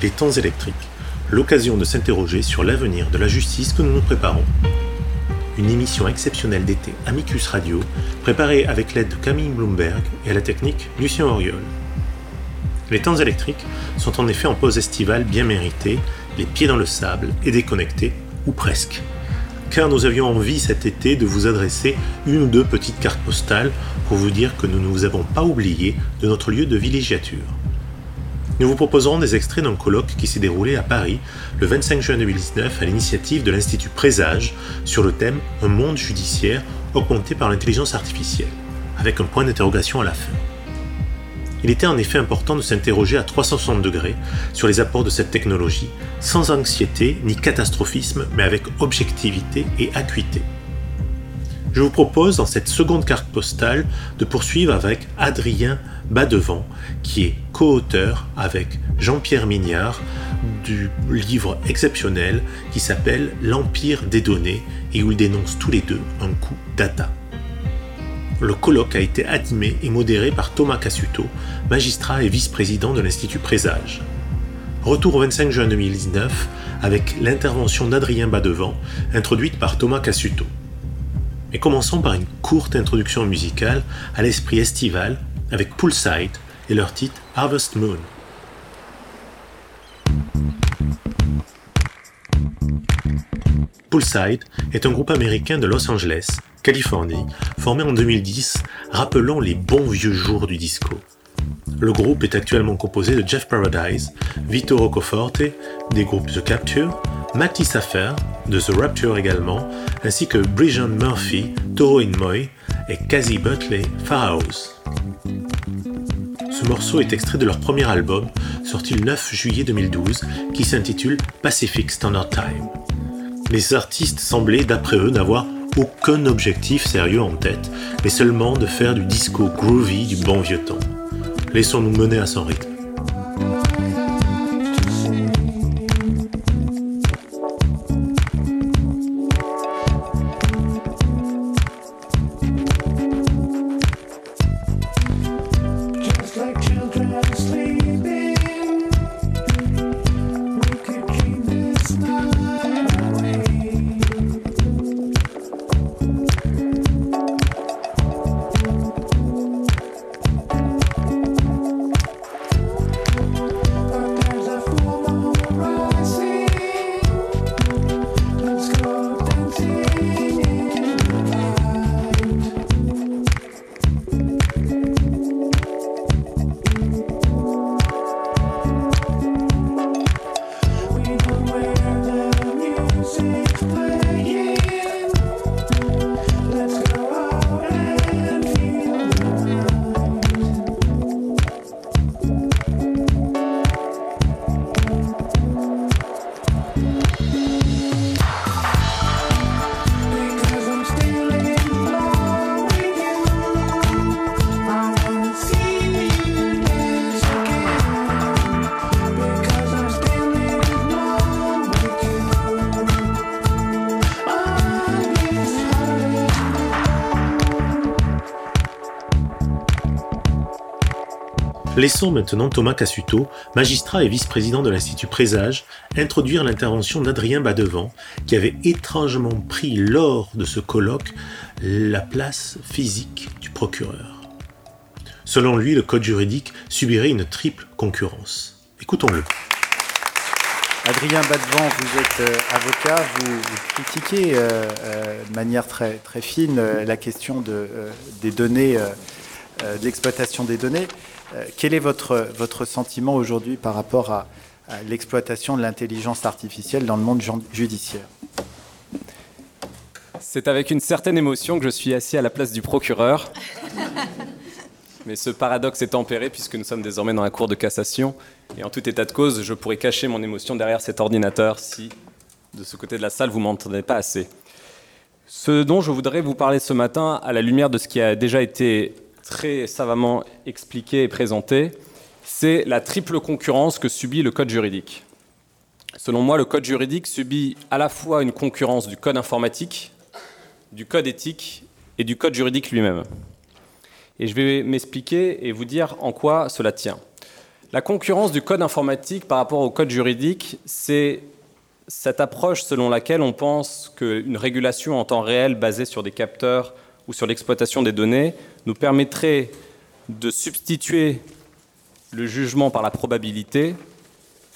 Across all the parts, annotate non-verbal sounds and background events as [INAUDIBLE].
Les temps électriques, l'occasion de s'interroger sur l'avenir de la justice que nous nous préparons. Une émission exceptionnelle d'été Amicus Radio, préparée avec l'aide de Camille Bloomberg et à la technique Lucien Auriol. Les temps électriques sont en effet en pause estivale bien méritée, les pieds dans le sable et déconnectés, ou presque car nous avions envie cet été de vous adresser une ou deux petites cartes postales pour vous dire que nous ne vous avons pas oublié de notre lieu de villégiature. Nous vous proposerons des extraits d'un colloque qui s'est déroulé à Paris le 25 juin 2019 à l'initiative de l'Institut Présage sur le thème Un monde judiciaire augmenté par l'intelligence artificielle, avec un point d'interrogation à la fin. Il était en effet important de s'interroger à 360 degrés sur les apports de cette technologie, sans anxiété ni catastrophisme, mais avec objectivité et acuité. Je vous propose dans cette seconde carte postale de poursuivre avec Adrien Badevant, qui est co-auteur avec Jean-Pierre Mignard du livre exceptionnel qui s'appelle L'Empire des données et où ils dénoncent tous les deux un coup data. Le colloque a été animé et modéré par Thomas Cassuto, magistrat et vice-président de l'Institut Présage. Retour au 25 juin 2019 avec l'intervention d'Adrien Badevant, introduite par Thomas Cassuto. Mais commençons par une courte introduction musicale à l'esprit estival avec Poolside et leur titre Harvest Moon. Poolside est un groupe américain de Los Angeles Californie, formé en 2010, rappelant les bons vieux jours du disco. Le groupe est actuellement composé de Jeff Paradise, Vito Roccoforte, des groupes The Capture, Matty Safer, de The Rapture également, ainsi que Bridget Murphy, Toro In Moy et Casey Butley, Pharaohs. Ce morceau est extrait de leur premier album, sorti le 9 juillet 2012, qui s'intitule Pacific Standard Time. Les artistes semblaient, d'après eux, n'avoir aucun objectif sérieux en tête, mais seulement de faire du disco groovy du bon vieux temps. Laissons-nous mener à son rythme. Laissons maintenant Thomas Cassuto, magistrat et vice-président de l'Institut Présage, introduire l'intervention d'Adrien Badevant, qui avait étrangement pris lors de ce colloque la place physique du procureur. Selon lui, le code juridique subirait une triple concurrence. Écoutons-le. Adrien Badevant, vous êtes euh, avocat, vous, critiquez euh, euh, de manière très, fine la question de, des données, de l'exploitation des données. Euh, quel est votre, votre sentiment aujourd'hui par rapport à, l'exploitation de l'intelligence artificielle dans le monde judiciaire? C'est avec une certaine émotion que je suis assis à la place du procureur. [LAUGHS] Mais ce paradoxe est tempéré puisque nous sommes désormais dans la cour de cassation. Et en tout état de cause, je pourrais cacher mon émotion derrière cet ordinateur si, de ce côté de la salle, vous m'entendez pas assez. Ce dont je voudrais vous parler ce matin, à la lumière de ce qui a déjà été très savamment expliqué et présenté, c'est la triple concurrence que subit le code juridique. Selon moi, le code juridique subit à la fois une concurrence du code informatique, du code éthique et du code juridique lui-même. Et je vais m'expliquer et vous dire en quoi cela tient. La concurrence du code informatique par rapport au code juridique, c'est cette approche selon laquelle on pense qu'une régulation en temps réel basée sur des capteurs ou sur l'exploitation des données nous permettrait de substituer le jugement par la probabilité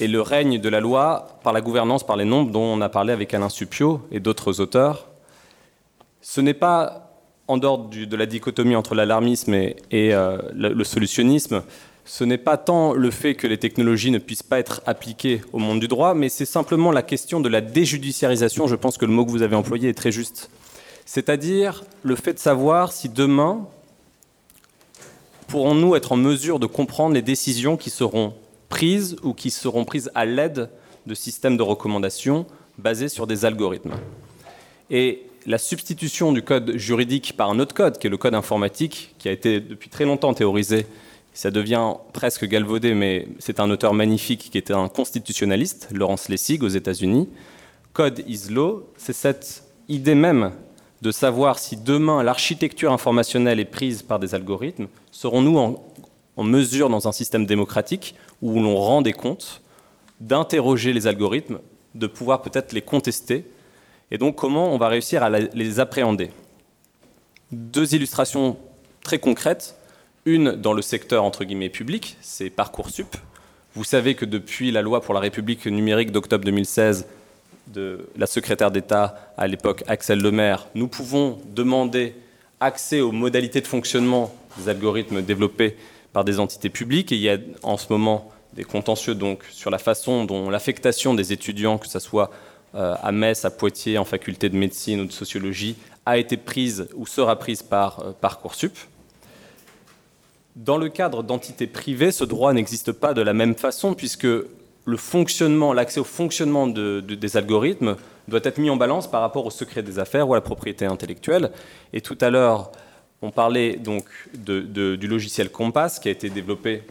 et le règne de la loi par la gouvernance par les nombres dont on a parlé avec Alain Supio et d'autres auteurs. Ce n'est pas en dehors de la dichotomie entre l'alarmisme et, euh, le, solutionnisme, ce n'est pas tant le fait que les technologies ne puissent pas être appliquées au monde du droit, mais c'est simplement la question de la déjudiciarisation. Je pense que le mot que vous avez employé est très juste. C'est-à-dire le fait de savoir si demain, pourrons-nous être en mesure de comprendre les décisions qui seront prises ou qui seront prises à l'aide de systèmes de recommandation basés sur des algorithmes. Et la substitution du code juridique par un autre code, qui est le code informatique, qui a été depuis très longtemps théorisé, ça devient presque galvaudé, mais c'est un auteur magnifique qui était un constitutionnaliste, Laurence Lessig aux États-Unis. Code is law, c'est cette idée même de savoir si demain l'architecture informationnelle est prise par des algorithmes, serons-nous en, mesure, dans un système démocratique où l'on rend des comptes, d'interroger les algorithmes, de pouvoir peut-être les contester, et donc comment on va réussir à les appréhender? Deux illustrations très concrètes. Une dans le secteur entre guillemets public, c'est Parcoursup. Vous savez que depuis la loi pour la République numérique d'octobre 2016, de la secrétaire d'État à l'époque, Axel Lemaire, nous pouvons demander accès aux modalités de fonctionnement des algorithmes développés par des entités publiques. Il y a en ce moment des contentieux sur la façon dont l'affectation des étudiants, que ce soit euh, à Metz, à Poitiers, en faculté de médecine ou de sociologie, a été prise ou sera prise par euh, Parcoursup. Dans le cadre d'entités privées, ce droit n'existe pas de la même façon puisque l'accès au fonctionnement des algorithmes doit être mis en balance par rapport au secret des affaires ou à la propriété intellectuelle. Et tout à l'heure, on parlait donc du logiciel Compass qui a été développé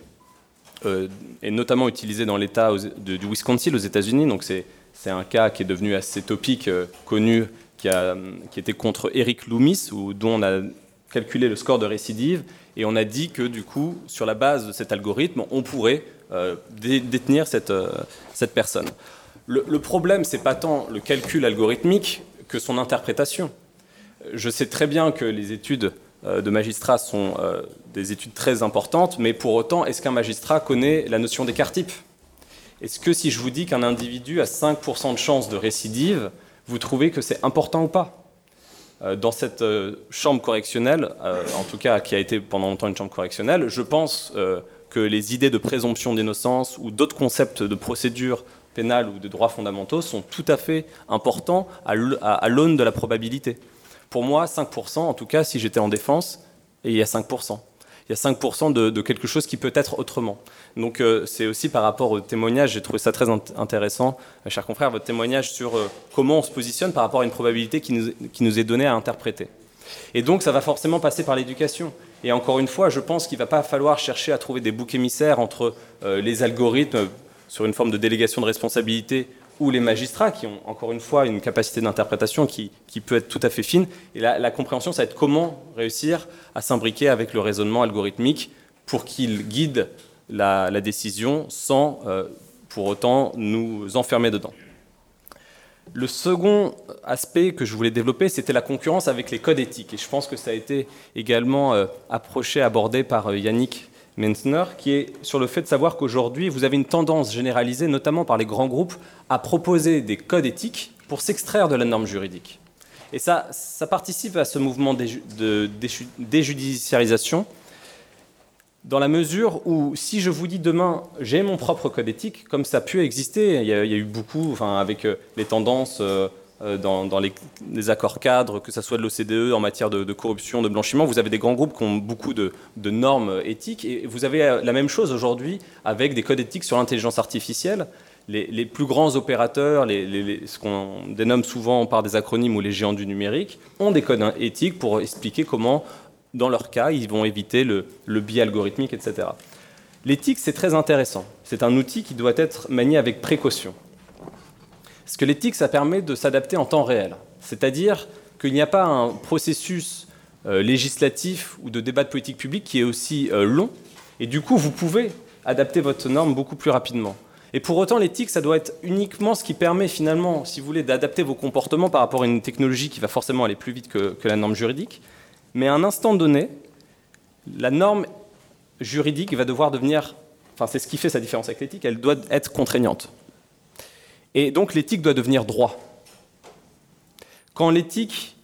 euh, et notamment utilisé dans l'État du Wisconsin aux États-Unis. Donc c'est un cas qui est devenu assez topique, euh, connu, qui, a, qui, était contre Eric Loomis, dont on a calculé le score de récidive et on a dit que du coup, sur la base de cet algorithme, on pourrait détenir cette, euh, cette personne. Le, le problème, c'est pas tant le calcul algorithmique que son interprétation. Je sais très bien que les études euh, de magistrat sont des études très importantes, mais pour autant, est-ce qu'un magistrat connaît la notion d'écart type Est-ce que si je vous dis qu'un individu a 5% de chance de récidive, vous trouvez que c'est important ou pas? Dans cette chambre correctionnelle, en tout cas qui a été pendant longtemps une chambre correctionnelle, je pense que les idées de présomption d'innocence ou d'autres concepts de procédure pénale ou de droits fondamentaux sont tout à fait importants à l'aune de la probabilité. Pour moi, 5%, en tout cas, si j'étais en défense, et il y a 5%. Il y a 5% de, quelque chose qui peut être autrement. Donc euh, c'est aussi par rapport au témoignage, j'ai trouvé ça très intéressant, euh, cher confrère, votre témoignage sur euh, comment on se positionne par rapport à une probabilité qui nous est donnée à interpréter. Et donc ça va forcément passer par l'éducation. Et encore une fois, je pense qu'il ne va pas falloir chercher à trouver des boucs émissaires entre euh, les algorithmes sur une forme de délégation de responsabilité ou les magistrats qui ont encore une fois une capacité d'interprétation qui, peut être tout à fait fine. Et la, compréhension, ça va être comment réussir à s'imbriquer avec le raisonnement algorithmique pour qu'il guide la, décision sans euh, pour autant nous enfermer dedans. Le second aspect que je voulais développer, c'était la concurrence avec les codes éthiques. Et je pense que ça a été également euh, approché, abordé par euh, Yannick Menzner, qui est sur le fait de savoir qu'aujourd'hui, vous avez une tendance généralisée, notamment par les grands groupes, à proposer des codes éthiques pour s'extraire de la norme juridique. Et ça, ça participe à ce mouvement de déjudiciarisation dans la mesure où si je vous dis demain j'ai mon propre code éthique, comme ça a pu exister, il y a, eu beaucoup, enfin, avec euh, les tendances euh, euh, dans, les, accords cadres, que ce soit de l'OCDE en matière de, corruption, de blanchiment, vous avez des grands groupes qui ont beaucoup de, normes éthiques, et vous avez la même chose aujourd'hui avec des codes éthiques sur l'intelligence artificielle. Les, plus grands opérateurs, ce qu'on dénomme souvent par des acronymes ou les géants du numérique, ont des codes éthiques pour expliquer comment dans leur cas, ils vont éviter le, biais algorithmique, etc. L'éthique, c'est très intéressant. C'est un outil qui doit être manié avec précaution. Parce que l'éthique, ça permet de s'adapter en temps réel. C'est-à-dire qu'il n'y a pas un processus euh, législatif ou de débat de politique publique qui est aussi euh, long. Et du coup, vous pouvez adapter votre norme beaucoup plus rapidement. Et pour autant, l'éthique, ça doit être uniquement ce qui permet finalement, si vous voulez, d'adapter vos comportements par rapport à une technologie qui va forcément aller plus vite que, la norme juridique. Mais à un instant donné, la norme juridique va devoir devenir, enfin c'est ce qui fait sa différence avec l'éthique, elle doit être contraignante. Et donc l'éthique doit devenir droit. Quand l'éthique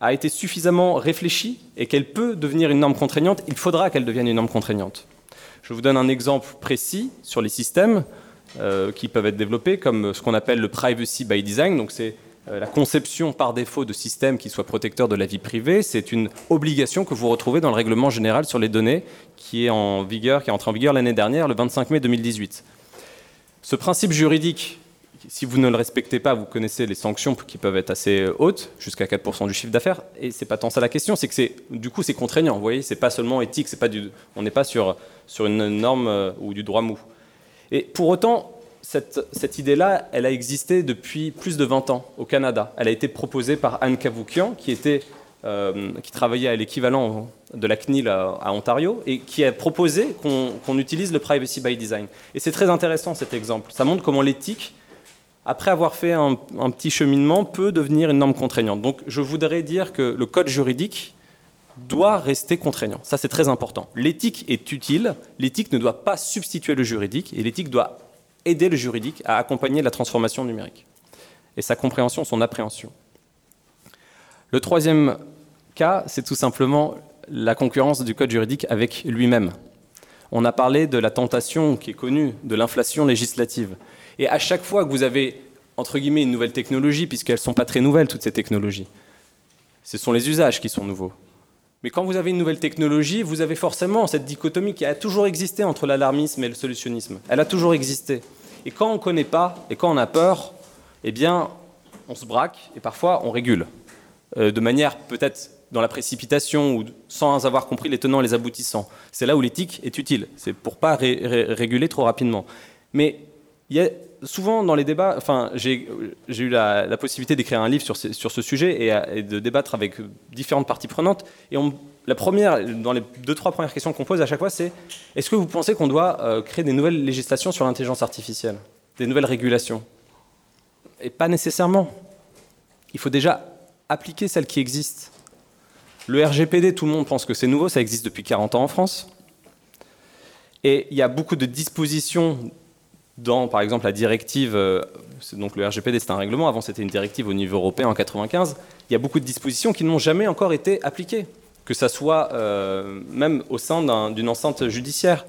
a été suffisamment réfléchie et qu'elle peut devenir une norme contraignante, il faudra qu'elle devienne une norme contraignante. Je vous donne un exemple précis sur les systèmes euh, qui peuvent être développés, comme ce qu'on appelle le privacy by design. Donc c'est la conception par défaut de systèmes qui soient protecteurs de la vie privée. C'est une obligation que vous retrouvez dans le règlement général sur les données qui est en vigueur, qui est entré en vigueur l'année dernière, le 25 mai 2018. Ce principe juridique si vous ne le respectez pas, vous connaissez les sanctions qui peuvent être assez hautes, jusqu'à 4% du chiffre d'affaires. Et c'est pas tant ça la question, c'est que c'est, du coup, c'est contraignant. Vous voyez, c'est pas seulement éthique, c'est pas du, on n'est pas sur, sur une norme euh, ou du droit mou. Et pour autant, cette, idée-là, elle a existé depuis plus de 20 ans au Canada. Elle a été proposée par Anne Cavoukian, euh, qui travaillait à l'équivalent de la CNIL à, Ontario, et qui a proposé qu'on utilise le privacy by design. Et c'est très intéressant cet exemple. Ça montre comment l'éthique après avoir fait un, petit cheminement, peut devenir une norme contraignante. Donc je voudrais dire que le code juridique doit rester contraignant. Ça, c'est très important. L'éthique est utile, l'éthique ne doit pas substituer le juridique, et l'éthique doit aider le juridique à accompagner la transformation numérique, et sa compréhension, son appréhension. Le troisième cas, c'est tout simplement la concurrence du code juridique avec lui-même. On a parlé de la tentation qui est connue, de l'inflation législative. Et à chaque fois que vous avez, entre guillemets, une nouvelle technologie, puisqu'elles ne sont pas très nouvelles, toutes ces technologies, ce sont les usages qui sont nouveaux. Mais quand vous avez une nouvelle technologie, vous avez forcément cette dichotomie qui a toujours existé entre l'alarmisme et le solutionnisme. Elle a toujours existé. Et quand on ne connaît pas, et quand on a peur, eh bien, on se braque et parfois on régule. Euh, de manière peut-être dans la précipitation ou sans avoir compris les tenants et les aboutissants. C'est là où l'éthique est utile. C'est pour pas réguler trop rapidement. Mais il y a souvent dans les débats, enfin, j'ai eu la, possibilité d'écrire un livre sur, ce sujet et, de débattre avec différentes parties prenantes. Et la première, dans les deux, trois premières questions qu'on pose à chaque fois, c'est est-ce que vous pensez qu'on doit euh, créer des nouvelles législations sur l'intelligence artificielle? Des nouvelles régulations? Et pas nécessairement. Il faut déjà appliquer celles qui existent. Le RGPD, tout le monde pense que c'est nouveau, ça existe depuis 40 ans en France. Et il y a beaucoup de dispositions dans, par exemple, la directive, euh, donc le RGPD c'est un règlement, avant c'était une directive au niveau européen en 95, il y a beaucoup de dispositions qui n'ont jamais encore été appliquées, que ça soit euh, même au sein d'une enceinte judiciaire.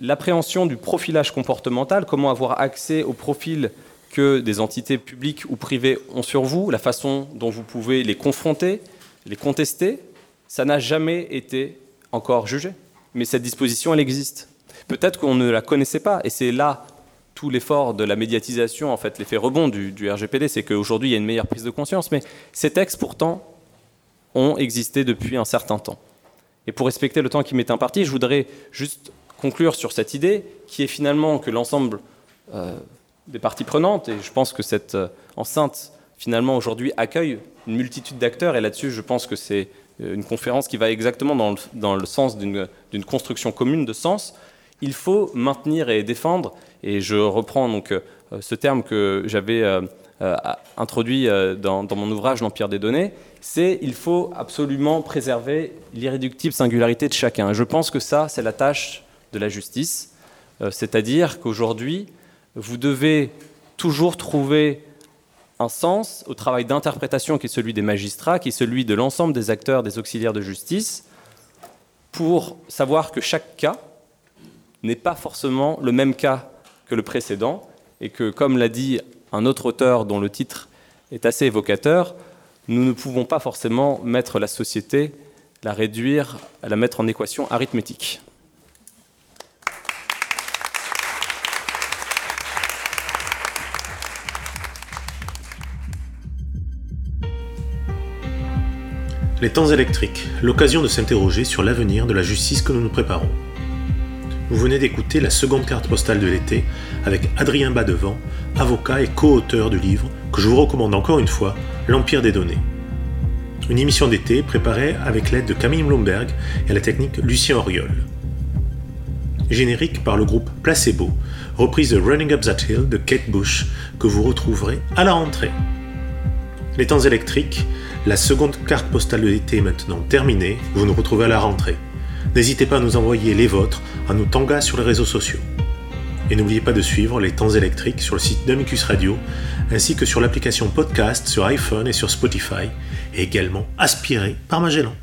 L'appréhension du profilage comportemental, comment avoir accès au profil que des entités publiques ou privées ont sur vous, la façon dont vous pouvez les confronter, les contester, ça n'a jamais été encore jugé. Mais cette disposition, elle existe. Peut-être qu'on ne la connaissait pas, et c'est là tout l'effort de la médiatisation, en fait, l'effet rebond du, RGPD, c'est qu'aujourd'hui il y a une meilleure prise de conscience, mais ces textes pourtant ont existé depuis un certain temps. Et pour respecter le temps qui m'est imparti, je voudrais juste conclure sur cette idée qui est finalement que l'ensemble euh, des parties prenantes, et je pense que cette euh, enceinte finalement aujourd'hui accueille une multitude d'acteurs, et là-dessus je pense que c'est euh, une conférence qui va exactement dans le, dans le sens d'une construction commune de sens, il faut maintenir et défendre, et je reprends donc euh, ce terme que j'avais euh, euh, introduit dans, mon ouvrage L'Empire des données, c'est il faut absolument préserver l'irréductible singularité de chacun. Je pense que ça, c'est la tâche de la justice, c'est-à-dire qu'aujourd'hui, vous devez toujours trouver un sens au travail d'interprétation qui est celui des magistrats, qui est celui de l'ensemble des acteurs, des auxiliaires de justice, pour savoir que chaque cas n'est pas forcément le même cas que le précédent, et que, comme l'a dit un autre auteur dont le titre est assez évocateur, nous ne pouvons pas forcément mettre la société, la réduire, la mettre en équation arithmétique. Les temps électriques, l'occasion de s'interroger sur l'avenir de la justice que nous nous préparons. Vous venez d'écouter la seconde carte postale de l'été avec Adrien Badevant, avocat et co-auteur du livre que je vous recommande encore une fois, L'Empire des données. Une émission d'été préparée avec l'aide de Camille Blomberg et la technique Lucien Auriol. générique par le groupe Placebo, reprise de Running Up That Hill de Kate Bush, que vous retrouverez à la rentrée. Les temps électriques, la seconde carte postale de l'été est maintenant terminée, vous nous retrouvez à la rentrée. N'hésitez pas à nous envoyer les vôtres, à nous tangas sur les réseaux sociaux. Et n'oubliez pas de suivre les temps électriques sur le site d'Amicus Radio, ainsi que sur l'application podcast sur iPhone et sur Spotify, et également aspiré par Magellan.